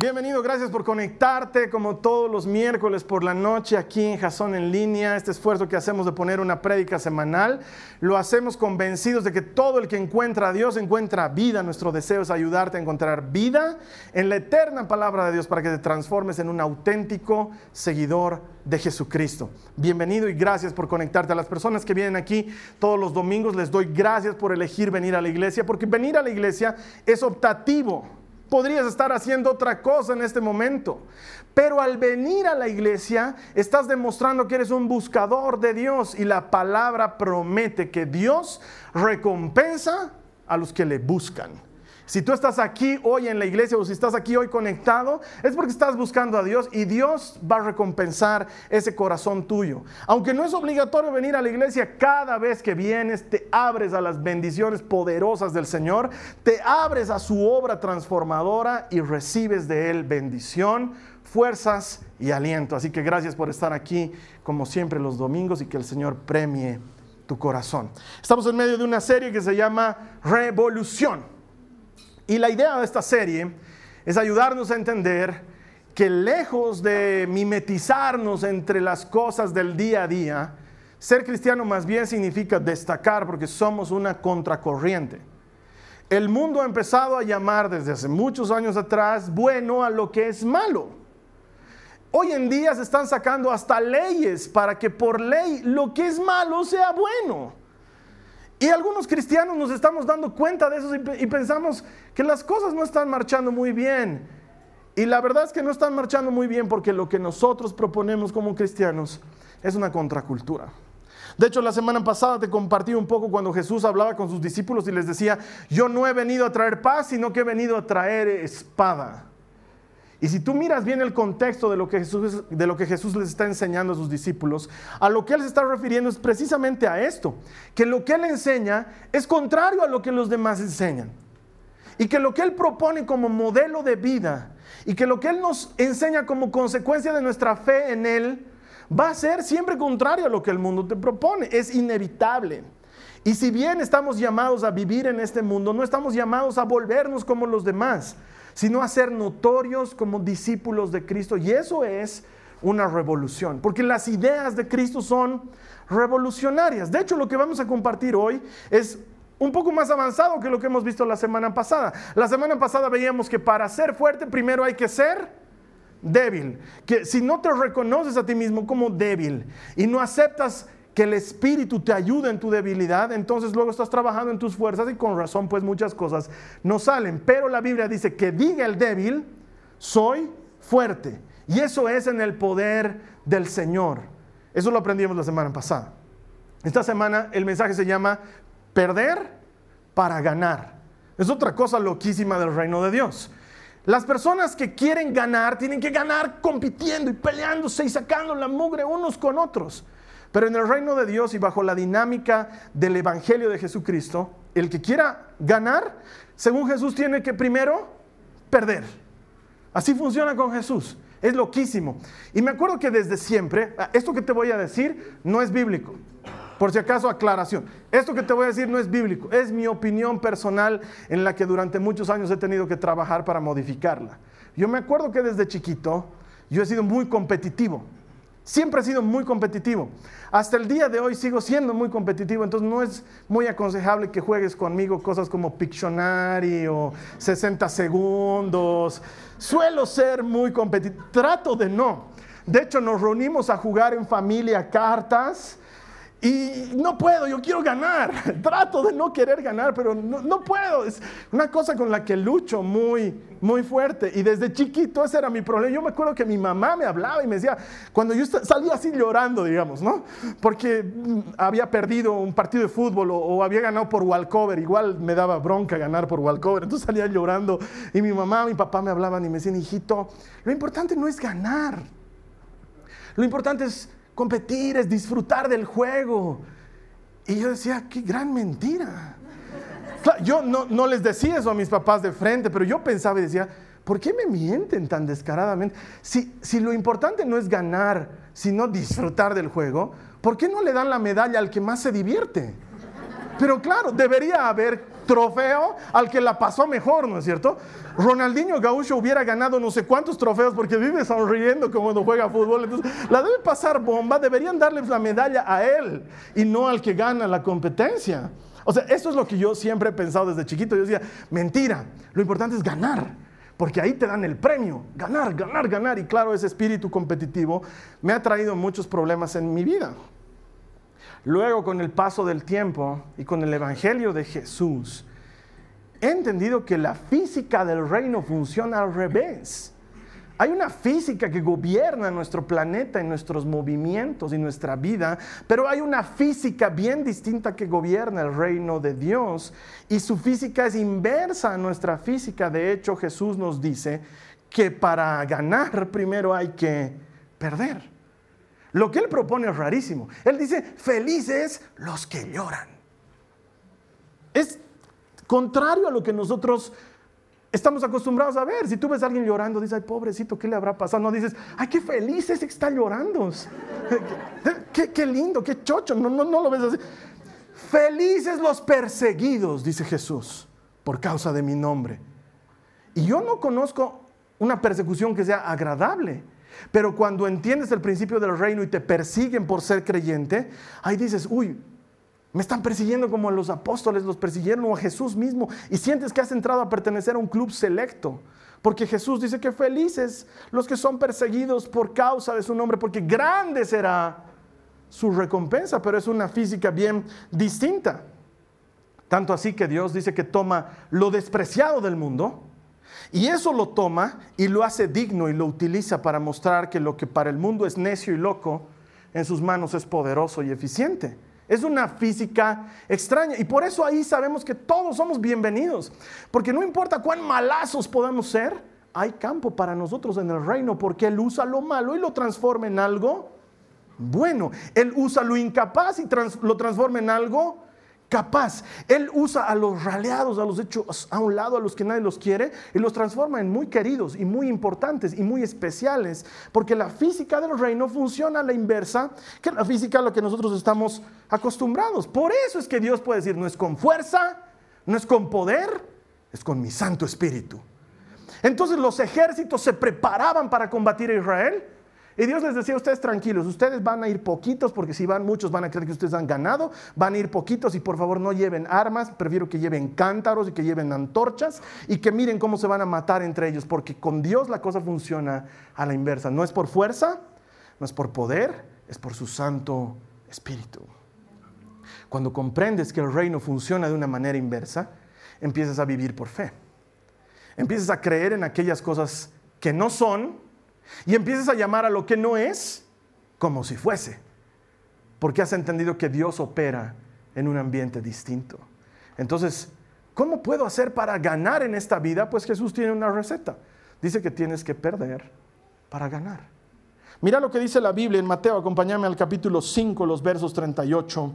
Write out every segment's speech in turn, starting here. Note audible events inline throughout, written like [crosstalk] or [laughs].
Bienvenido, gracias por conectarte como todos los miércoles por la noche aquí en Jason en línea. Este esfuerzo que hacemos de poner una prédica semanal, lo hacemos convencidos de que todo el que encuentra a Dios encuentra vida. Nuestro deseo es ayudarte a encontrar vida en la eterna palabra de Dios para que te transformes en un auténtico seguidor de Jesucristo. Bienvenido y gracias por conectarte. A las personas que vienen aquí todos los domingos les doy gracias por elegir venir a la iglesia, porque venir a la iglesia es optativo podrías estar haciendo otra cosa en este momento. Pero al venir a la iglesia estás demostrando que eres un buscador de Dios y la palabra promete que Dios recompensa a los que le buscan. Si tú estás aquí hoy en la iglesia o si estás aquí hoy conectado, es porque estás buscando a Dios y Dios va a recompensar ese corazón tuyo. Aunque no es obligatorio venir a la iglesia, cada vez que vienes te abres a las bendiciones poderosas del Señor, te abres a su obra transformadora y recibes de Él bendición, fuerzas y aliento. Así que gracias por estar aquí como siempre los domingos y que el Señor premie tu corazón. Estamos en medio de una serie que se llama Revolución. Y la idea de esta serie es ayudarnos a entender que lejos de mimetizarnos entre las cosas del día a día, ser cristiano más bien significa destacar porque somos una contracorriente. El mundo ha empezado a llamar desde hace muchos años atrás bueno a lo que es malo. Hoy en día se están sacando hasta leyes para que por ley lo que es malo sea bueno. Y algunos cristianos nos estamos dando cuenta de eso y, pensamos que las cosas no están marchando muy bien. Y la verdad es que no están marchando muy bien porque lo que nosotros proponemos como cristianos es una contracultura. De hecho, la semana pasada te compartí un poco cuando Jesús hablaba con sus discípulos y les decía, yo no he venido a traer paz, sino que he venido a traer espada. Y si tú miras bien el contexto de lo, que Jesús, de lo que Jesús les está enseñando a sus discípulos, a lo que Él se está refiriendo es precisamente a esto, que lo que Él enseña es contrario a lo que los demás enseñan. Y que lo que Él propone como modelo de vida y que lo que Él nos enseña como consecuencia de nuestra fe en Él va a ser siempre contrario a lo que el mundo te propone. Es inevitable. Y si bien estamos llamados a vivir en este mundo, no estamos llamados a volvernos como los demás sino a ser notorios como discípulos de Cristo. Y eso es una revolución, porque las ideas de Cristo son revolucionarias. De hecho, lo que vamos a compartir hoy es un poco más avanzado que lo que hemos visto la semana pasada. La semana pasada veíamos que para ser fuerte primero hay que ser débil. Que si no te reconoces a ti mismo como débil y no aceptas que el Espíritu te ayude en tu debilidad, entonces luego estás trabajando en tus fuerzas y con razón pues muchas cosas no salen. Pero la Biblia dice que diga el débil, soy fuerte. Y eso es en el poder del Señor. Eso lo aprendimos la semana pasada. Esta semana el mensaje se llama perder para ganar. Es otra cosa loquísima del reino de Dios. Las personas que quieren ganar tienen que ganar compitiendo y peleándose y sacando la mugre unos con otros. Pero en el reino de Dios y bajo la dinámica del Evangelio de Jesucristo, el que quiera ganar, según Jesús, tiene que primero perder. Así funciona con Jesús. Es loquísimo. Y me acuerdo que desde siempre, ah, esto que te voy a decir no es bíblico. Por si acaso, aclaración. Esto que te voy a decir no es bíblico. Es mi opinión personal en la que durante muchos años he tenido que trabajar para modificarla. Yo me acuerdo que desde chiquito yo he sido muy competitivo. Siempre he sido muy competitivo. Hasta el día de hoy sigo siendo muy competitivo, entonces no es muy aconsejable que juegues conmigo cosas como Pictionary o 60 segundos. Suelo ser muy competitivo, trato de no. De hecho, nos reunimos a jugar en familia cartas Y no puedo, yo quiero ganar. [laughs] Trato de no querer ganar, pero no, puedo. Es una cosa con la que lucho muy, muy fuerte. Y desde chiquito ese era mi problema. Yo me acuerdo que mi mamá me hablaba y me decía, cuando yo salía así llorando, digamos, ¿no? Porque mm, había perdido un partido de fútbol o, había ganado por walkover. Igual me daba bronca ganar por walkover. Entonces salía llorando y mi mamá, mi papá me hablaban y me decían, hijito, lo importante no es ganar. Lo importante es competir, es disfrutar del juego. Y yo decía, qué gran mentira. yo no, les decía eso a mis papás de frente, pero yo pensaba y decía, ¿por qué me mienten tan descaradamente? Si, si lo importante no es ganar, sino disfrutar del juego, ¿por qué no le dan la medalla al que más se divierte? Pero claro, debería haber trofeo al que la pasó mejor, ¿no es cierto? Ronaldinho Gaucho hubiera ganado no sé cuántos trofeos porque vive sonriendo como cuando juega fútbol. Entonces, la debe pasar bomba, deberían darle la medalla a él y no al que gana la competencia. O sea, eso es lo que yo siempre he pensado desde chiquito. Yo decía, mentira, lo importante es ganar porque ahí te dan el premio, ganar, ganar, ganar. Y claro, ese espíritu competitivo me ha traído muchos problemas en mi vida. Luego, con el paso del tiempo y con el Evangelio de Jesús, he entendido que la física del reino funciona al revés. Hay una física que gobierna nuestro planeta y nuestros movimientos y nuestra vida, pero hay una física bien distinta que gobierna el reino de Dios y su física es inversa a nuestra física. De hecho, Jesús nos dice que para ganar primero hay que perder. Lo que él propone es rarísimo. Él dice, felices los que lloran. Es contrario a lo que nosotros estamos acostumbrados a ver. Si tú ves a alguien llorando, dices, ay, pobrecito, ¿qué le habrá pasado? No dices, ay, qué feliz ese que está llorando. [laughs] qué, lindo, qué chocho. No, no, no lo ves así. Felices los perseguidos, dice Jesús, por causa de mi nombre. Y yo no conozco una persecución que sea agradable. Pero cuando entiendes el principio del reino y te persiguen por ser creyente, ahí dices, uy, me están persiguiendo como los apóstoles los persiguieron o a Jesús mismo. Y sientes que has entrado a pertenecer a un club selecto. Porque Jesús dice que felices los que son perseguidos por causa de su nombre, porque grande será su recompensa, pero es una física bien distinta. Tanto así que Dios dice que toma lo despreciado del mundo, y eso lo toma y lo hace digno y lo utiliza para mostrar que lo que para el mundo es necio y loco, en sus manos es poderoso y eficiente. Es una física extraña y por eso ahí sabemos que todos somos bienvenidos, porque no importa cuán malazos podamos ser, hay campo para nosotros en el reino, porque Él usa lo malo y lo transforma en algo bueno. Él usa lo incapaz y lo transforma en algo capaz. Él usa a los raleados, a los hechos a un lado, a los que nadie los quiere, y los transforma en muy queridos y muy importantes y muy especiales, porque la física del reino funciona a la inversa que la física a la que nosotros estamos acostumbrados. Por eso es que Dios puede decir, no es con fuerza, no es con poder, es con mi Santo Espíritu. Entonces los ejércitos se preparaban para combatir a Israel y Dios les decía, ustedes tranquilos, ustedes van a ir poquitos, porque si van muchos van a creer que ustedes han ganado, van a ir poquitos y por favor no lleven armas, prefiero que lleven cántaros y que lleven antorchas y que miren cómo se van a matar entre ellos, porque con Dios la cosa funciona a la inversa. No es por fuerza, no es por poder, es por su Santo Espíritu. Cuando comprendes que el reino funciona de una manera inversa, empiezas a vivir por fe. Empiezas a creer en aquellas cosas que no son, y empiezas a llamar a lo que no es como si fuese, porque has entendido que Dios opera en un ambiente distinto. Entonces, ¿cómo puedo hacer para ganar en esta vida? Pues Jesús tiene una receta. Dice que tienes que perder para ganar. Mira lo que dice la Biblia en Mateo, acompáñame al capítulo 5, los versos 38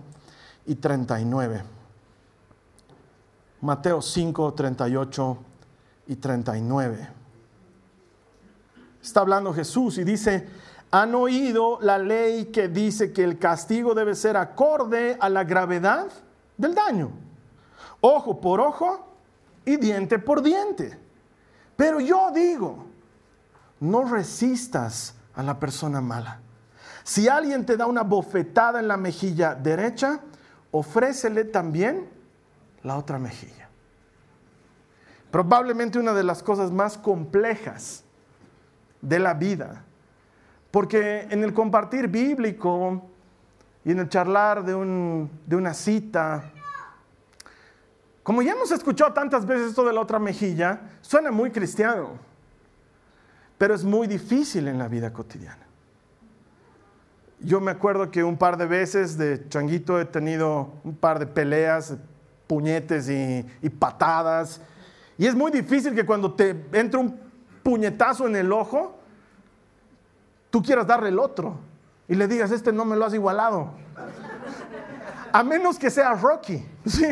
y 39. Mateo 5, 38 y 39. Está hablando Jesús y dice, han oído la ley que dice que el castigo debe ser acorde a la gravedad del daño. Ojo por ojo y diente por diente. Pero yo digo, no resistas a la persona mala. Si alguien te da una bofetada en la mejilla derecha, ofrécele también la otra mejilla. Probablemente una de las cosas más complejas de la vida. Porque en el compartir bíblico y en el charlar de, de una cita, como ya hemos escuchado tantas veces esto de la otra mejilla, suena muy cristiano, pero es muy difícil en la vida cotidiana. Yo me acuerdo que un par de veces de changuito he tenido un par de peleas, puñetes y, y patadas, y es muy difícil que cuando te entra un puñetazo en el ojo, tú quieras darle el otro y le digas, este no me lo has igualado. A menos que sea Rocky, ¿sí?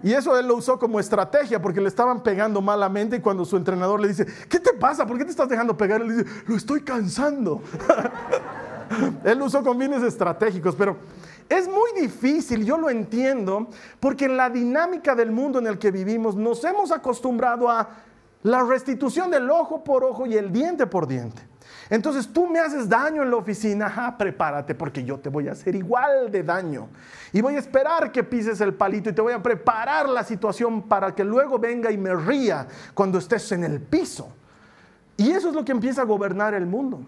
Y eso él lo usó como estrategia porque le estaban pegando malamente y cuando su entrenador le dice, ¿qué te pasa? ¿Por qué te estás dejando pegar? Él dice, lo estoy cansando. [laughs] él lo usó con fines estratégicos, pero es muy difícil, yo lo entiendo, porque en la dinámica del mundo en el que vivimos nos hemos acostumbrado a la restitución del ojo por ojo y el diente por diente. Entonces tú me haces daño en la oficina, prepárate porque yo te voy a hacer igual de daño. Y voy a esperar que pises el palito y te voy a preparar la situación para que luego venga y me ría cuando estés en el piso. Y eso es lo que empieza a gobernar el mundo.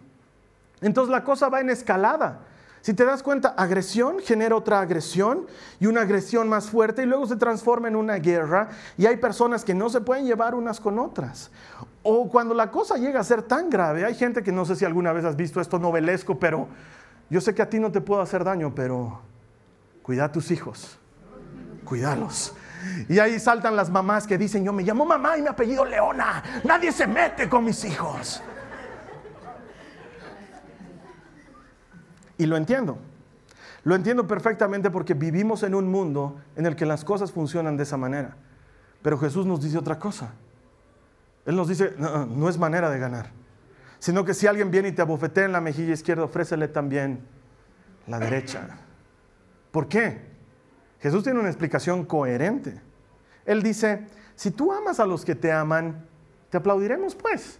Entonces la cosa va en escalada. Si te das cuenta, agresión genera otra agresión y una agresión más fuerte y luego se transforma en una guerra y hay personas que no se pueden llevar unas con otras. O cuando la cosa llega a ser tan grave, hay gente que no sé si alguna vez has visto esto novelesco, pero yo sé que a ti no te puedo hacer daño, pero cuida a tus hijos, cuídalos. Y ahí saltan las mamás que dicen, yo me llamo mamá y mi apellido Leona, nadie se mete con mis hijos. Y lo entiendo. Lo entiendo perfectamente porque vivimos en un mundo en el que las cosas funcionan de esa manera. Pero Jesús nos dice otra cosa. Él nos dice, no, es manera de ganar. Sino que si alguien viene y te abofetea en la mejilla izquierda, ofrécele también la derecha. ¿Por qué? Jesús tiene una explicación coherente. Él dice, si tú amas a los que te aman, te aplaudiremos pues.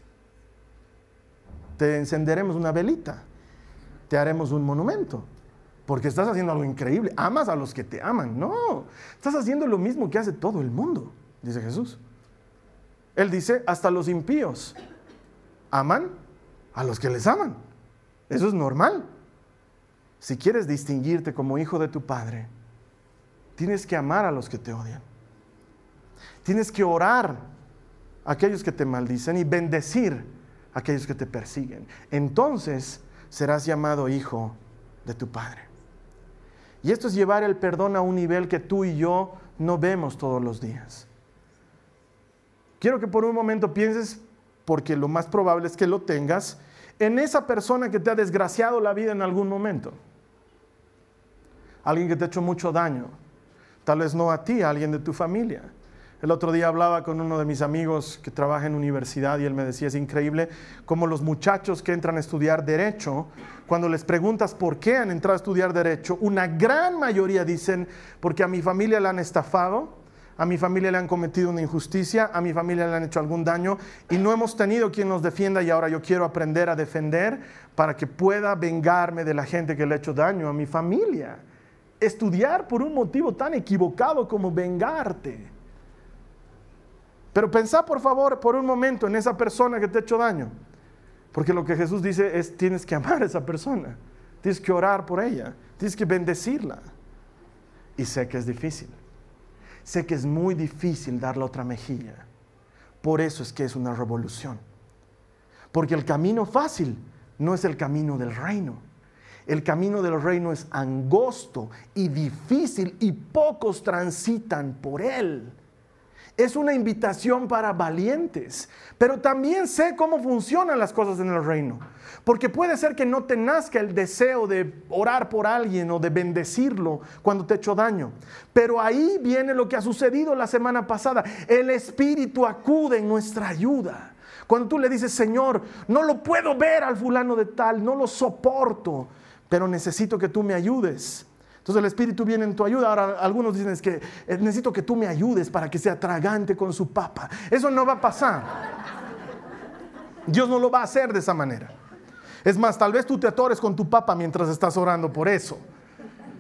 Te encenderemos una velita te haremos un monumento. Porque estás haciendo algo increíble. Amas a los que te aman. No, estás haciendo lo mismo que hace todo el mundo, dice Jesús. Él dice, hasta los impíos aman a los que les aman. Eso es normal. Si quieres distinguirte como hijo de tu Padre, tienes que amar a los que te odian. Tienes que orar a aquellos que te maldicen y bendecir a aquellos que te persiguen. Entonces serás llamado hijo de tu Padre. Y esto es llevar el perdón a un nivel que tú y yo no vemos todos los días. Quiero que por un momento pienses, porque lo más probable es que lo tengas, en esa persona que te ha desgraciado la vida en algún momento. Alguien que te ha hecho mucho daño. Tal vez no a ti, a alguien de tu familia. El otro día hablaba con uno de mis amigos que trabaja en universidad y él me decía, es increíble cómo los muchachos que entran a estudiar derecho, cuando les preguntas por qué han entrado a estudiar derecho, una gran mayoría dicen, porque a mi familia le han estafado, a mi familia le han cometido una injusticia, a mi familia le han hecho algún daño y no hemos tenido quien nos defienda y ahora yo quiero aprender a defender para que pueda vengarme de la gente que le ha hecho daño a mi familia. Estudiar por un motivo tan equivocado como vengarte. Pero pensá por favor por un momento en esa persona que te ha hecho daño. Porque lo que Jesús dice es tienes que amar a esa persona. Tienes que orar por ella. Tienes que bendecirla. Y sé que es difícil. Sé que es muy difícil darle otra mejilla. Por eso es que es una revolución. Porque el camino fácil no es el camino del reino. El camino del reino es angosto y difícil y pocos transitan por él es una invitación para valientes, pero también sé cómo funcionan las cosas en el reino. Porque puede ser que no te nazca el deseo de orar por alguien o de bendecirlo cuando te hecho daño. Pero ahí viene lo que ha sucedido la semana pasada. El Espíritu acude en nuestra ayuda. Cuando tú le dices, Señor, no lo puedo ver al fulano de tal, no lo soporto, pero necesito que tú me ayudes. Entonces el Espíritu viene en tu ayuda. Ahora algunos dicen es que eh, necesito que tú me ayudes para que sea tragante con su papa. Eso no va a pasar. Dios no lo va a hacer de esa manera. Es más, tal vez tú te atores con tu papa mientras estás orando por eso.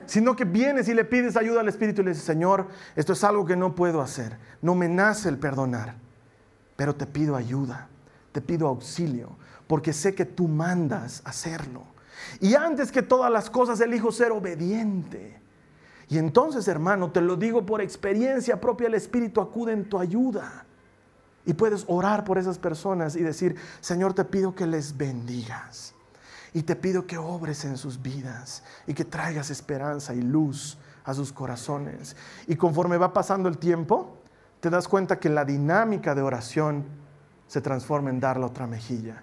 Sino que vienes y le pides ayuda al Espíritu y le dices, Señor, esto es algo que no puedo hacer. No me nace el perdonar. Pero te pido ayuda, te pido auxilio, porque sé que tú mandas hacerlo. Y antes que todas las cosas elijo ser obediente. Y entonces, hermano, te lo digo por experiencia propia, el Espíritu acude en tu ayuda. Y puedes orar por esas personas y decir, Señor, te pido que les bendigas. Y te pido que obres en sus vidas y que traigas esperanza y luz a sus corazones. Y conforme va pasando el tiempo, te das cuenta que la dinámica de oración se transforma en dar la otra mejilla.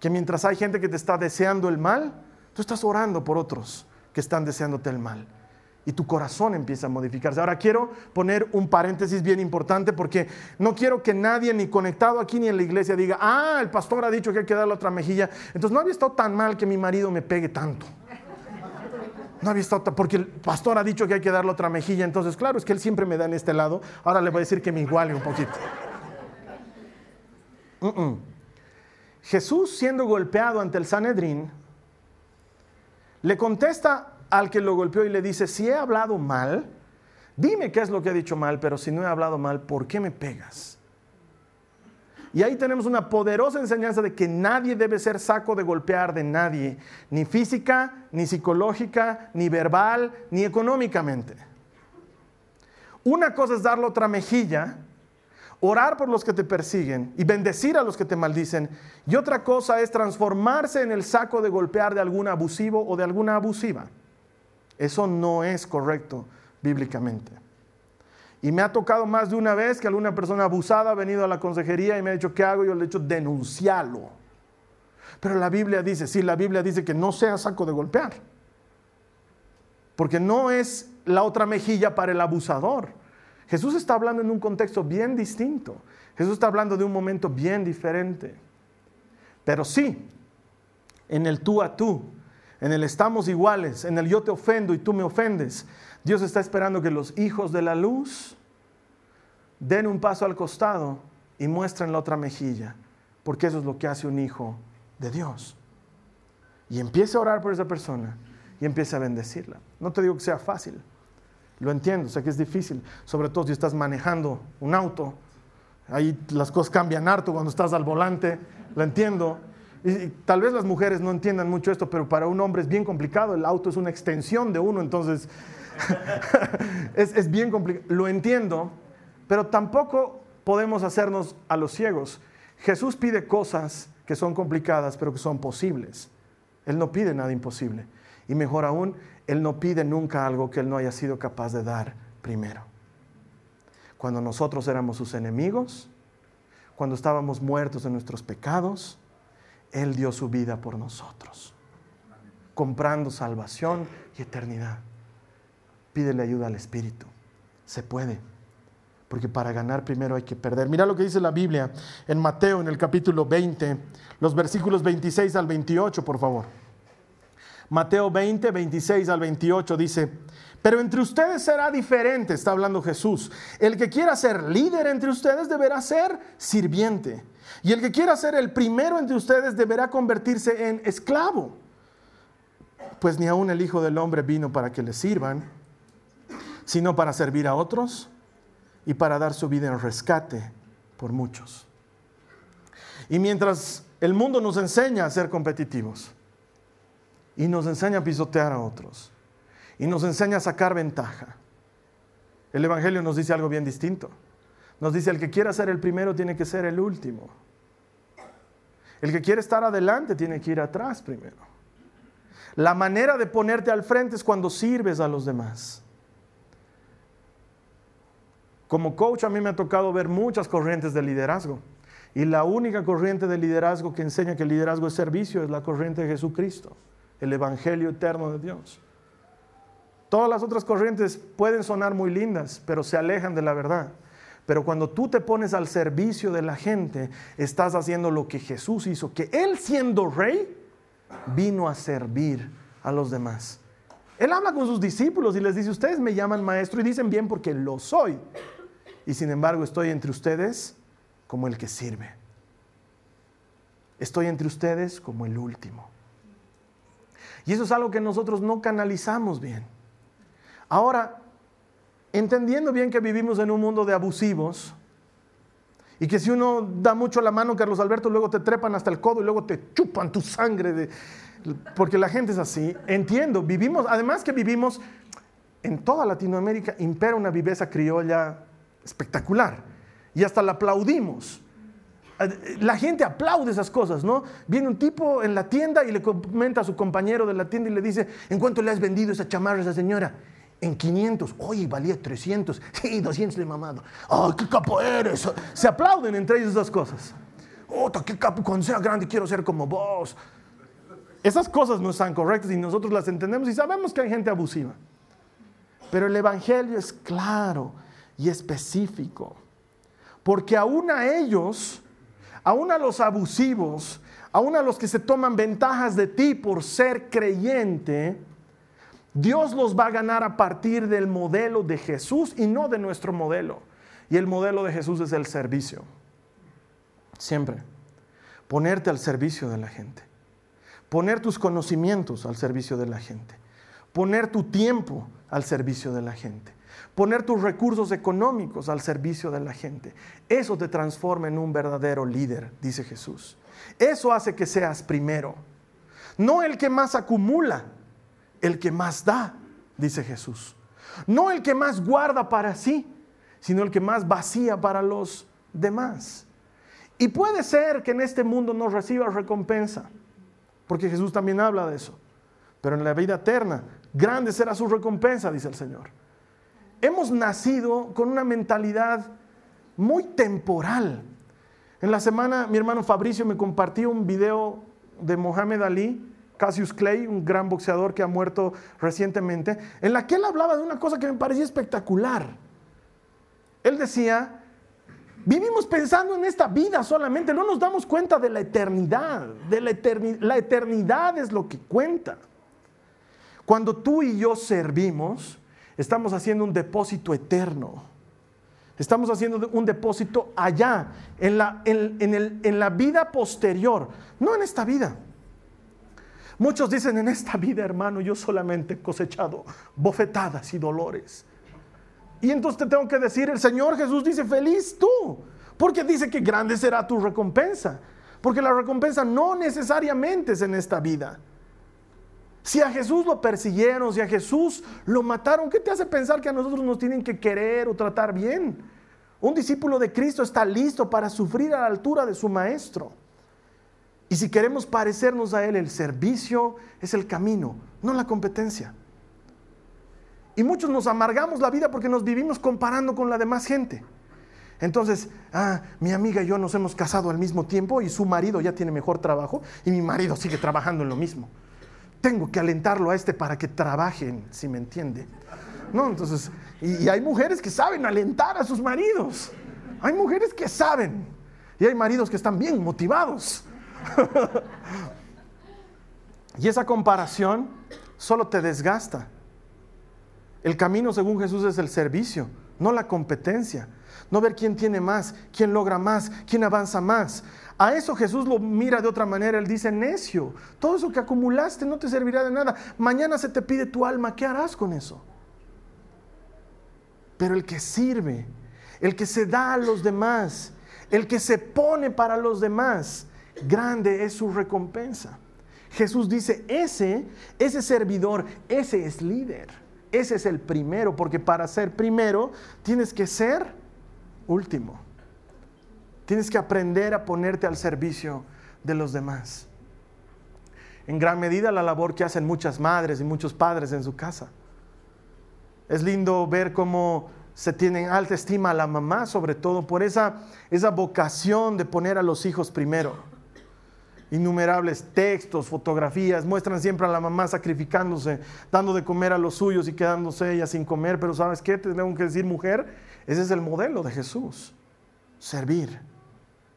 Que mientras hay gente que te está deseando el mal, tú estás orando por otros que están deseándote el mal y tu corazón empieza a modificarse. Ahora quiero poner un paréntesis bien importante porque no quiero que nadie ni conectado aquí ni en la iglesia diga, ah, el pastor ha dicho que hay que darle otra mejilla. Entonces no había estado tan mal que mi marido me pegue tanto. No había estado, porque el pastor ha dicho que hay que darle otra mejilla. Entonces, claro, es que él siempre me da en este lado. Ahora le voy a decir que me iguale un poquito. Jesús, siendo golpeado ante el Sanedrín, le contesta al que lo golpeó y le dice, si he hablado mal, dime qué es lo que he dicho mal, pero si no he hablado mal, ¿por qué me pegas? Y ahí tenemos una poderosa enseñanza de que nadie debe ser saco de golpear de nadie, ni física, ni psicológica, ni verbal, ni económicamente. Una cosa es darle otra mejilla, orar por los que te persiguen y bendecir a los que te maldicen. Y otra cosa es transformarse en el saco de golpear de algún abusivo o de alguna abusiva. Eso no es correcto bíblicamente. Y me ha tocado más de una vez que alguna persona abusada ha venido a la consejería y me ha dicho, ¿qué hago? Yo le he dicho, denunciarlo. Pero la Biblia dice, sí, la Biblia dice que no sea saco de golpear. Porque no es la otra mejilla para el abusador. Jesús está hablando en un contexto bien distinto. Jesús está hablando de un momento bien diferente. Pero sí, en el tú a tú, en el estamos iguales, en el yo te ofendo y tú me ofendes. Dios está esperando que los hijos de la luz den un paso al costado y muestren la otra mejilla, porque eso es lo que hace un hijo de Dios. Y empiece a orar por esa persona y empiece a bendecirla. No te digo que sea fácil, lo entiendo, sé que es difícil, sobre todo si estás manejando un auto, ahí las cosas cambian harto cuando estás al volante, lo entiendo, y tal vez las mujeres no entiendan mucho esto, pero para un hombre es bien complicado. El auto es una extensión de uno, entonces [laughs] es, es bien complicado. Lo entiendo, pero tampoco podemos hacernos a los ciegos. Jesús pide cosas que son complicadas, pero que son posibles. Él no pide nada imposible. Y mejor aún, Él no pide nunca algo que Él no haya sido capaz de dar primero. Cuando nosotros éramos sus enemigos, cuando estábamos muertos en nuestros pecados, él dio su vida por nosotros, comprando salvación y eternidad. Pídele ayuda al Espíritu. Se puede. Porque para ganar primero hay que perder. Mira lo que dice la Biblia en Mateo, en el capítulo 20, los versículos 26 al 28, por favor. Mateo 20, 26 al 28 dice, pero entre ustedes será diferente, está hablando Jesús. El que quiera ser líder entre ustedes deberá ser sirviente. Y el que quiera ser el primero entre ustedes deberá convertirse en esclavo. Pues ni aun el Hijo del Hombre vino para que le sirvan, sino para servir a otros y para dar su vida en rescate por muchos. Y mientras el mundo nos enseña a ser competitivos y nos enseña a pisotear a otros y nos enseña a sacar ventaja, el Evangelio nos dice algo bien distinto. Nos dice, el que quiera ser el primero tiene que ser el último. El que quiere estar adelante tiene que ir atrás primero. La manera de ponerte al frente es cuando sirves a los demás. Como coach a mí me ha tocado ver muchas corrientes de liderazgo. Y la única corriente de liderazgo que enseña que el liderazgo es servicio es la corriente de Jesucristo, el Evangelio eterno de Dios. Todas las otras corrientes pueden sonar muy lindas, pero se alejan de la verdad. Pero cuando tú te pones al servicio de la gente, estás haciendo lo que Jesús hizo, que Él siendo rey, vino a servir a los demás. Él habla con sus discípulos y les dice, ustedes me llaman maestro y dicen bien porque lo soy. Y sin embargo estoy entre ustedes como el que sirve. Estoy entre ustedes como el último. Y eso es algo que nosotros no canalizamos bien. Ahora, entendiendo bien que vivimos en un mundo de abusivos y que si uno da mucho la mano, Carlos Alberto, luego te trepan hasta el codo y luego te chupan tu sangre. porque la gente es así. Entiendo, vivimos, además que vivimos en toda Latinoamérica, impera una viveza criolla espectacular y hasta la aplaudimos. La gente aplaude esas cosas, ¿no? Viene un tipo en la tienda y le comenta a su compañero de la tienda y le dice, ¿en cuánto le has vendido esa chamarra a esa señora? En 500. Oye, valía 300. [laughs] Sí, 200 le mamado. ¡Ay, qué capo eres! Se aplauden entre ellos esas cosas. ¡Oh, qué capo! Cuando sea grande quiero ser como vos. Esas cosas no están correctas y nosotros las entendemos y sabemos que hay gente abusiva. Pero el Evangelio es claro y específico. Porque aún a ellos, aún a los abusivos, aún a los que se toman ventajas de ti por ser creyente, Dios los va a ganar a partir del modelo de Jesús y no de nuestro modelo. Y el modelo de Jesús es el servicio. Siempre. Ponerte al servicio de la gente. Poner tus conocimientos al servicio de la gente. Poner tu tiempo al servicio de la gente. Poner tus recursos económicos al servicio de la gente. Eso te transforma en un verdadero líder, dice Jesús. Eso hace que seas primero. No el que más acumula, el que más da, dice Jesús. No el que más guarda para sí, sino el que más vacía para los demás. Y puede ser que en este mundo no recibas recompensa, porque Jesús también habla de eso. Pero en la vida eterna, grande será su recompensa, dice el Señor. Hemos nacido con una mentalidad muy temporal. En la semana mi hermano Fabricio me compartió un video de Mohamed Ali, Cassius Clay, un gran boxeador que ha muerto recientemente, en la que él hablaba de una cosa que me parecía espectacular. Él decía Vivimos pensando en esta vida solamente, no nos damos cuenta de la eternidad, de la, eternidad, la eternidad es lo que cuenta. Cuando tú y yo servimos, estamos haciendo un depósito eterno. Estamos haciendo un depósito allá, en la, en la vida posterior, no en esta vida. Muchos dicen, en esta vida, hermano, yo solamente he cosechado bofetadas y dolores. Y entonces te tengo que decir, el Señor Jesús dice, feliz tú, porque dice que grande será tu recompensa. Porque la recompensa no necesariamente es en esta vida. Si a Jesús lo persiguieron, si a Jesús lo mataron, ¿qué te hace pensar que a nosotros nos tienen que querer o tratar bien? Un discípulo de Cristo está listo para sufrir a la altura de su maestro. Y si queremos parecernos a Él, el servicio es el camino, no la competencia. Y muchos nos amargamos la vida porque nos vivimos comparando con la demás gente. Entonces, ah, mi amiga y yo nos hemos casado al mismo tiempo y su marido ya tiene mejor trabajo y mi marido sigue trabajando en lo mismo. Tengo que alentarlo a este para que trabajen, si me entiende. No, entonces, y, y hay mujeres que saben alentar a sus maridos. Hay mujeres que saben. Y hay maridos que están bien motivados. [laughs] y esa comparación solo te desgasta. El camino según Jesús es el servicio, no la competencia. No ver quién tiene más, quién logra más, quién avanza más. A eso Jesús lo mira de otra manera. Él dice, necio, todo eso que acumulaste no te servirá de nada. Mañana se te pide tu alma, ¿qué harás con eso? Pero el que sirve, el que se da a los demás, el que se pone para los demás, grande es su recompensa. Jesús dice, ese, ese servidor, ese es líder. Ese es el primero, porque para ser primero tienes que ser último. Tienes que aprender a ponerte al servicio de los demás. En gran medida la labor que hacen muchas madres y muchos padres en su casa. Es lindo ver cómo se tienen alta estima a la mamá, sobre todo por esa, esa vocación de poner a los hijos primero innumerables textos, fotografías, muestran siempre a la mamá sacrificándose, dando de comer a los suyos y quedándose ella sin comer, pero ¿sabes qué? Te tengo que decir, mujer, ese es el modelo de Jesús. Servir,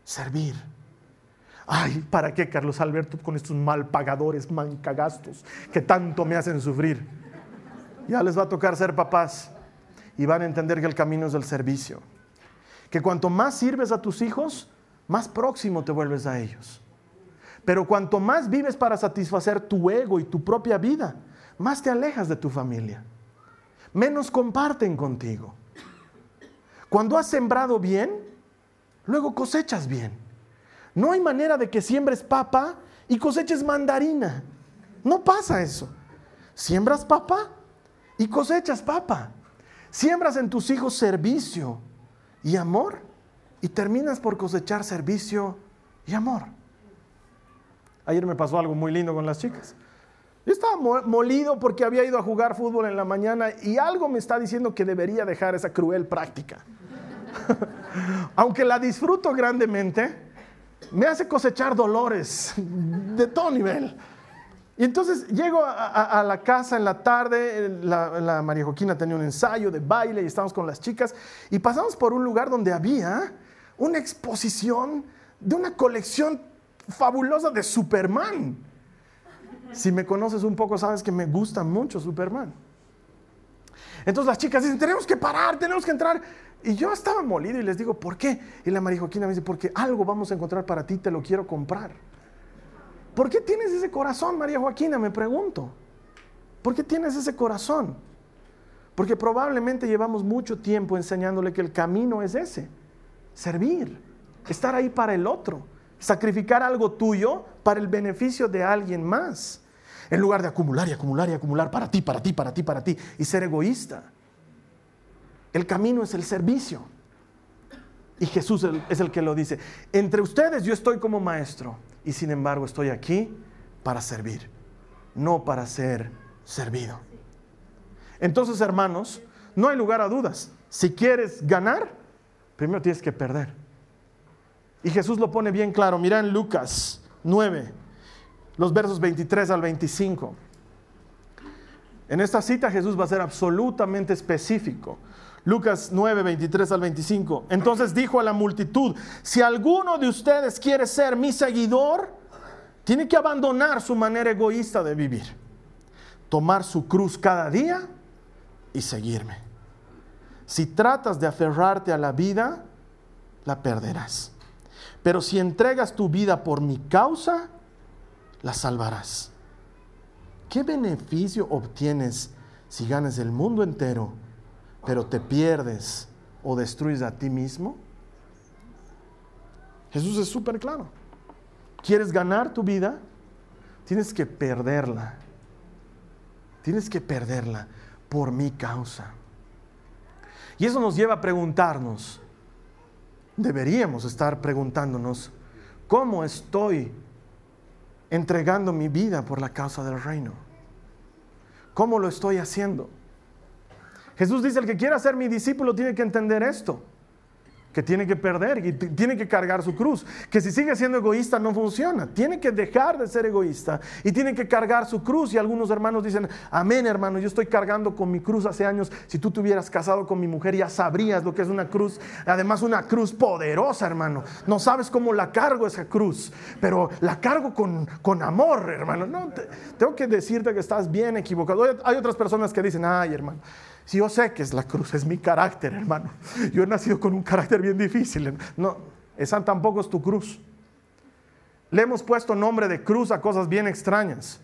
servir. Ay, ¿para qué, Carlos Alberto, con estos mal pagadores, mancagastos, que tanto me hacen sufrir? Ya les va a tocar ser papás y van a entender que el camino es el servicio. Que cuanto más sirves a tus hijos, más próximo te vuelves a ellos. Pero cuanto más vives para satisfacer tu ego y tu propia vida, más te alejas de tu familia. Menos comparten contigo. Cuando has sembrado bien, luego cosechas bien. No hay manera de que siembres papa y coseches mandarina. No pasa eso. Siembras papa y cosechas papa. Siembras en tus hijos servicio y amor y terminas por cosechar servicio y amor. Ayer me pasó algo muy lindo con las chicas. Yo estaba molido porque había ido a jugar fútbol en la mañana y algo me está diciendo que debería dejar esa cruel práctica. [laughs] Aunque la disfruto grandemente, me hace cosechar dolores de todo nivel. Y entonces llego a, la casa en la tarde, la, la, María Joaquina tenía un ensayo de baile y estábamos con las chicas y pasamos por un lugar donde había una exposición de una colección fabulosa de Superman. Si me conoces un poco, sabes que me gusta mucho Superman. Entonces las chicas dicen, tenemos que parar, tenemos que entrar. Y yo estaba molido y les digo, ¿por qué? Y la María Joaquina me dice, porque algo vamos a encontrar para ti, te lo quiero comprar. ¿Por qué tienes ese corazón, María Joaquina? Me pregunto. ¿Por qué tienes ese corazón? Porque probablemente llevamos mucho tiempo enseñándole que el camino es ese, servir, estar ahí para el otro, sacrificar algo tuyo para el beneficio de alguien más, en lugar de acumular y acumular y acumular para ti, para ti, para ti, para ti, y ser egoísta. El camino es el servicio. Y Jesús es el que lo dice. Entre ustedes yo estoy como maestro y sin embargo estoy aquí para servir, no para ser servido. Entonces, hermanos, no hay lugar a dudas. Si quieres ganar, primero tienes que perder. Y Jesús lo pone bien claro. Mira en Lucas 9, los versos 23 al 25. En esta cita Jesús va a ser absolutamente específico. Lucas 9, 23 al 25. Entonces dijo a la multitud, si alguno de ustedes quiere ser mi seguidor, tiene que abandonar su manera egoísta de vivir, tomar su cruz cada día y seguirme. Si tratas de aferrarte a la vida, la perderás. Pero si entregas tu vida por mi causa, la salvarás. ¿Qué beneficio obtienes si ganas el mundo entero? pero te pierdes o destruyes a ti mismo? Jesús es súper claro. ¿Quieres ganar tu vida? Tienes que perderla. Tienes que perderla por mi causa. Y eso nos lleva a preguntarnos, deberíamos estar preguntándonos, ¿cómo estoy entregando mi vida por la causa del reino? ¿Cómo lo estoy haciendo? Jesús dice, el que quiera ser mi discípulo tiene que entender esto que tiene que perder y tiene que cargar su cruz, que si sigue siendo egoísta no funciona, tiene que dejar de ser egoísta y tiene que cargar su cruz y algunos hermanos dicen, amén hermano, yo estoy cargando con mi cruz hace años, si tú te hubieras casado con mi mujer ya sabrías lo que es una cruz, además una cruz poderosa hermano, no sabes cómo la cargo esa cruz, pero la cargo con, con amor hermano, no, tengo que decirte que estás bien equivocado, hay otras personas que dicen, ay hermano, si yo sé que es la cruz, es mi carácter, hermano. Yo he nacido con un carácter bien difícil. No, esa tampoco es tu cruz. Le hemos puesto nombre de cruz a cosas bien extrañas.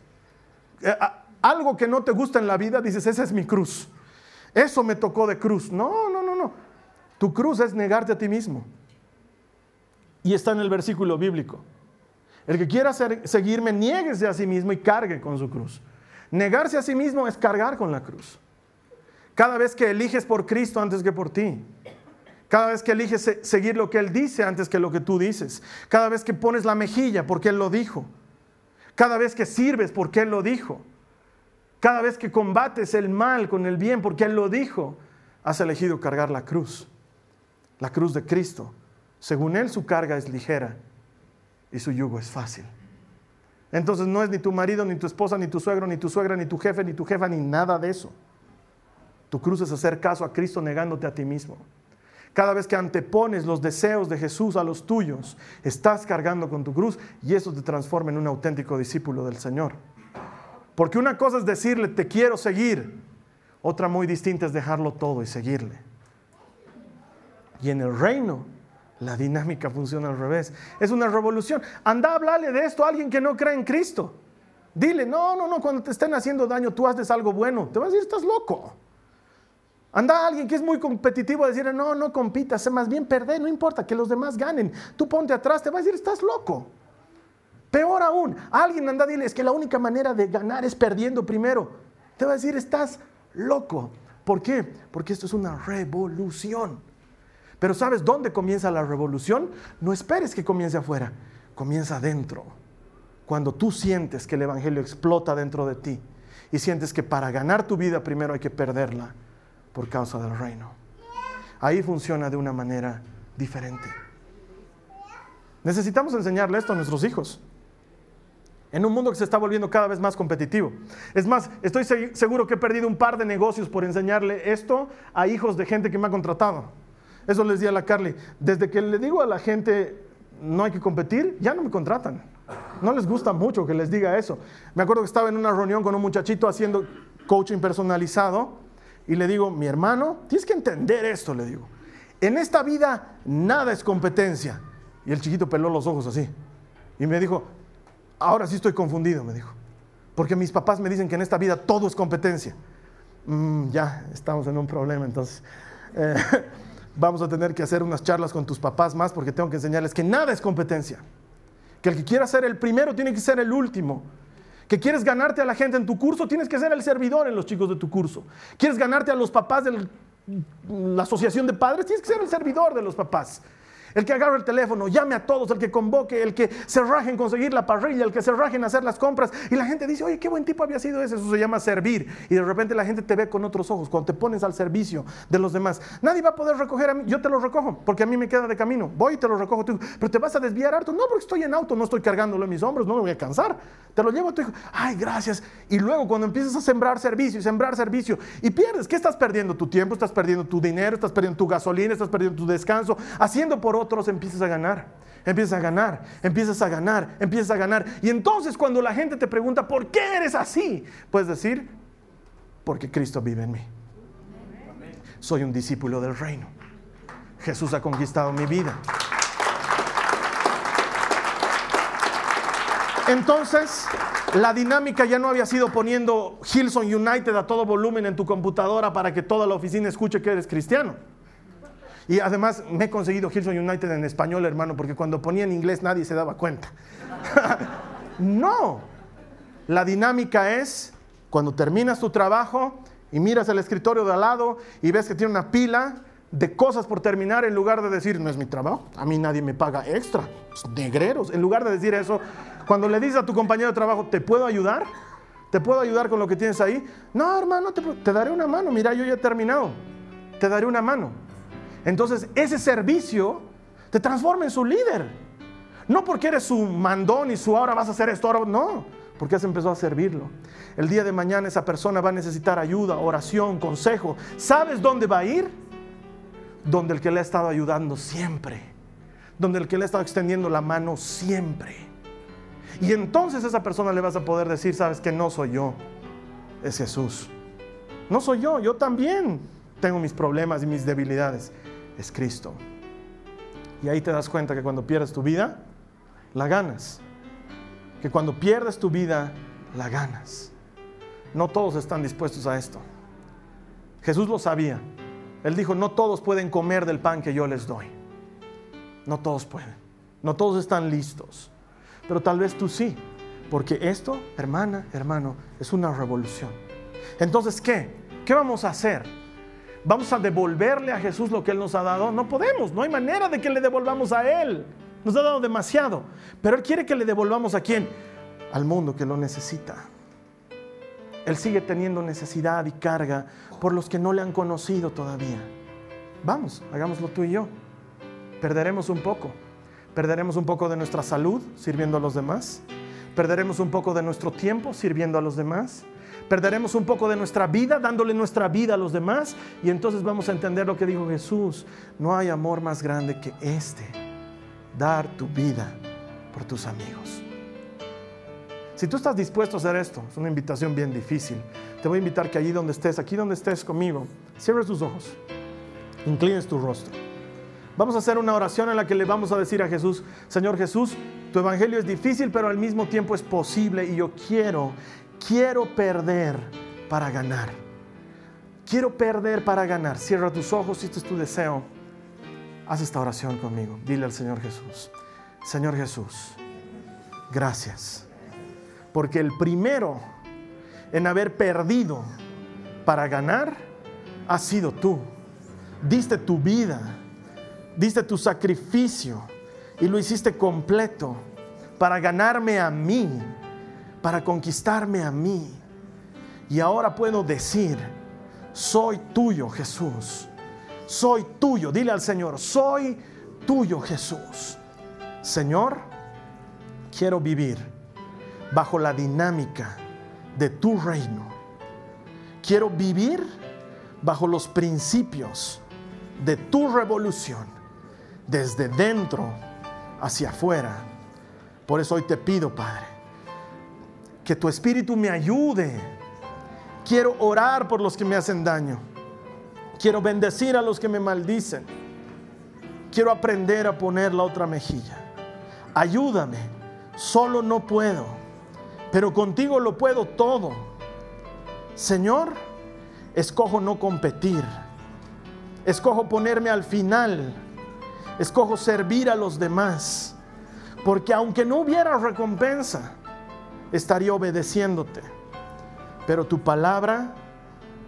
Eh, algo que no te gusta en la vida, dices, esa es mi cruz. Eso me tocó de cruz. No, no, no, no. Tu cruz es negarte a ti mismo. Y está en el versículo bíblico. El que quiera seguirme, nieguese a sí mismo y cargue con su cruz. Negarse a sí mismo es cargar con la cruz. Cada vez que eliges por Cristo antes que por ti. Cada vez que eliges seguir lo que Él dice antes que lo que tú dices. Cada vez que pones la mejilla porque Él lo dijo. Cada vez que sirves porque Él lo dijo. Cada vez que combates el mal con el bien porque Él lo dijo. Has elegido cargar la cruz. La cruz de Cristo. Según Él su carga es ligera y su yugo es fácil. Entonces no es ni tu marido, ni tu esposa, ni tu suegro, ni tu suegra, ni tu jefe, ni tu jefa, ni nada de eso. Tu cruz es hacer caso a Cristo negándote a ti mismo. Cada vez que antepones los deseos de Jesús a los tuyos, estás cargando con tu cruz y eso te transforma en un auténtico discípulo del Señor. Porque una cosa es decirle, te quiero seguir. Otra muy distinta es dejarlo todo y seguirle. Y en el reino, la dinámica funciona al revés. Es una revolución. Anda a hablarle de esto a alguien que no cree en Cristo. Dile, no, no, no, cuando te estén haciendo daño, tú haces algo bueno. Te vas a decir, estás loco. Anda alguien que es muy competitivo a decir, no, no compitas, más bien perder, no importa, que los demás ganen. Tú ponte atrás, te va a decir, estás loco. Peor aún, alguien anda a decirle, es que la única manera de ganar es perdiendo primero. Te va a decir, estás loco. ¿Por qué? Porque esto es una revolución. Pero ¿sabes dónde comienza la revolución? No esperes que comience afuera, comienza adentro. Cuando tú sientes que el Evangelio explota dentro de ti y sientes que para ganar tu vida primero hay que perderla por causa del reino. Ahí funciona de una manera diferente. Necesitamos enseñarle esto a nuestros hijos. En un mundo que se está volviendo cada vez más competitivo. Es más, estoy seguro que he perdido un par de negocios por enseñarle esto a hijos de gente que me ha contratado. Eso les decía a la Carly. Desde que le digo a la gente no hay que competir, ya no me contratan. No les gusta mucho que les diga eso. Me acuerdo que estaba en una reunión con un muchachito haciendo coaching personalizado y le digo, mi hermano, tienes que entender esto, le digo. En esta vida nada es competencia. Y el chiquito peló los ojos así. Y me dijo, ahora sí estoy confundido, me dijo. Porque mis papás me dicen que en esta vida todo es competencia. Mm, ya, estamos en un problema entonces. Eh, [laughs] vamos a tener que hacer unas charlas con tus papás más porque tengo que enseñarles que nada es competencia. Que el que quiera ser el primero tiene que ser el último. Que quieres ganarte a la gente en tu curso, tienes que ser el servidor en los chicos de tu curso. Quieres ganarte a los papás de la asociación de padres, tienes que ser el servidor de los papás el que agarre el teléfono, llame a todos, el que convoque, el que se raje en conseguir la parrilla, el que se raje en hacer las compras. Y la gente dice, oye, qué buen tipo había sido ese. Eso se llama servir. Y de repente la gente te ve con otros ojos cuando te pones al servicio de los demás. Nadie va a poder recoger a mí. Yo te lo recojo porque a mí me queda de camino. Voy y te lo recojo. Pero te vas a desviar harto. No, porque estoy en auto, no estoy cargándolo en mis hombros, no me voy a cansar. Te lo llevo a tu hijo. Ay, gracias. Y luego cuando empiezas a sembrar servicio y sembrar servicio y pierdes, ¿qué estás perdiendo? Tu tiempo, estás perdiendo tu dinero, estás perdiendo tu gasolina, estás perdiendo tu descanso. Haciendo por otros empiezas a ganar empiezas a ganar, empiezas a ganar, empiezas a ganar. Y entonces cuando la gente te pregunta, ¿por qué eres así? Puedes decir, porque Cristo vive en mí. Soy un discípulo del reino. Jesús ha conquistado mi vida. Entonces, la dinámica ya no había sido poniendo Hilson United a todo volumen en tu computadora para que toda la oficina escuche que eres cristiano. Y además me he conseguido Hilson United en español, hermano, porque cuando ponía en inglés nadie se daba cuenta. [laughs] no. La dinámica es cuando terminas tu trabajo y miras el escritorio de al lado y ves que tiene una pila de cosas por terminar, en lugar de decir, no es mi trabajo, a mí nadie me paga extra, negreros. En lugar de decir eso, cuando le dices a tu compañero de trabajo, ¿te puedo ayudar? ¿Te puedo ayudar con lo que tienes ahí? No, hermano, te, te daré una mano. Mira, yo ya he terminado. Te daré una mano. Entonces ese servicio te transforma en su líder. No porque eres su mandón y su ahora vas a hacer esto, ahora no, porque has empezado a servirlo. El día de mañana esa persona va a necesitar ayuda, oración, consejo. ¿Sabes dónde va a ir? Donde el que le ha estado ayudando siempre. Donde el que le ha estado extendiendo la mano siempre. Y entonces esa persona le vas a poder decir, sabes que no soy yo, es Jesús. No soy yo, yo también tengo mis problemas y mis debilidades es Cristo. Y ahí te das cuenta que cuando pierdes tu vida, la ganas. Que cuando pierdes tu vida, la ganas. No todos están dispuestos a esto. Jesús lo sabía. Él dijo, no todos pueden comer del pan que yo les doy. No todos pueden. No todos están listos. Pero tal vez tú sí. Porque esto, hermana, hermano, es una revolución. Entonces, ¿qué? ¿Qué vamos a hacer? Vamos a devolverle a Jesús lo que Él nos ha dado. No podemos, no hay manera de que le devolvamos a Él. Nos ha dado demasiado. Pero Él quiere que le devolvamos a quién? Al mundo que lo necesita. Él sigue teniendo necesidad y carga por los que no le han conocido todavía. Vamos, hagámoslo tú y yo. Perderemos un poco. Perderemos un poco de nuestra salud sirviendo a los demás. Perderemos un poco de nuestro tiempo sirviendo a los demás perderemos un poco de nuestra vida dándole nuestra vida a los demás y entonces vamos a entender lo que dijo Jesús. No hay amor más grande que este, dar tu vida por tus amigos. Si tú estás dispuesto a hacer esto, es una invitación bien difícil. Te voy a invitar que allí donde estés, aquí donde estés conmigo, cierres tus ojos, inclines tu rostro. Vamos a hacer una oración en la que le vamos a decir a Jesús, Señor Jesús, tu evangelio es difícil, pero al mismo tiempo es posible y yo quiero quiero perder para ganar. Quiero perder para ganar. Cierra tus ojos si este es tu deseo. Haz esta oración conmigo. Dile al Señor Jesús. Señor Jesús, gracias. Porque el primero en haber perdido para ganar ha sido tú. Diste tu vida, diste tu sacrificio y lo hiciste completo para ganarme a mí, para conquistarme a mí. Y ahora puedo decir, soy tuyo Jesús, soy tuyo. Dile al Señor, soy tuyo Jesús. Señor, quiero vivir bajo la dinámica de tu reino. Quiero vivir bajo los principios de tu revolución, desde dentro hacia afuera. Por eso hoy te pido, Padre, que tu Espíritu me ayude. Quiero orar por los que me hacen daño. Quiero bendecir a los que me maldicen. Quiero aprender a poner la otra mejilla. Ayúdame. Solo no puedo, pero contigo lo puedo todo. Señor, escojo no competir. Escojo ponerme al final. Escojo servir a los demás. Porque aunque no hubiera recompensa, estaría obedeciéndote. Pero tu palabra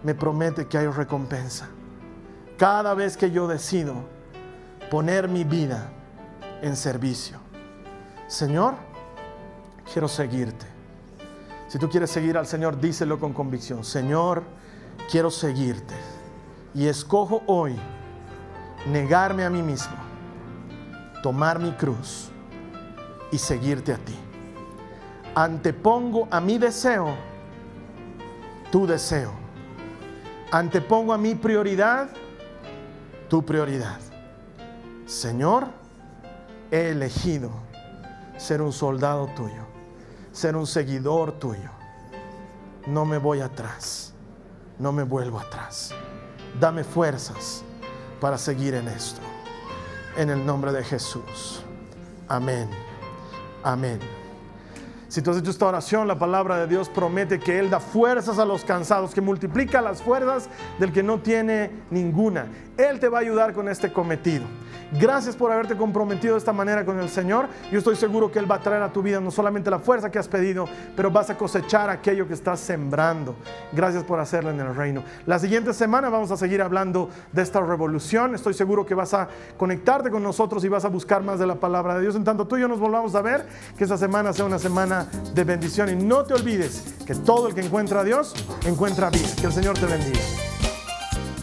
me promete que hay recompensa. Cada vez que yo decido poner mi vida en servicio. Señor, quiero seguirte. Si tú quieres seguir al Señor, díselo con convicción. Señor, quiero seguirte. Y escojo hoy negarme a mí mismo, tomar mi cruz y seguirte a ti. Antepongo a mi deseo tu deseo. Antepongo a mi prioridad tu prioridad. Señor, he elegido ser un soldado tuyo, ser un seguidor tuyo. No me voy atrás, no me vuelvo atrás. Dame fuerzas para seguir en esto. En el nombre de Jesús. Amén. Amén. Si tú has hecho esta oración, la palabra de Dios promete que Él da fuerzas a los cansados, que multiplica las fuerzas del que no tiene ninguna. Él te va a ayudar con este cometido. Gracias por haberte comprometido de esta manera con el Señor. Yo estoy seguro que Él va a traer a tu vida no solamente la fuerza que has pedido, pero vas a cosechar aquello que estás sembrando. Gracias por hacerlo en el reino. La siguiente semana vamos a seguir hablando de esta revolución. Estoy seguro que vas a conectarte con nosotros y vas a buscar más de la palabra de Dios. En tanto tú y yo nos volvamos a ver, que esta semana sea una semana de bendición. Y no te olvides que todo el que encuentra a Dios encuentra vida. Que el Señor te bendiga.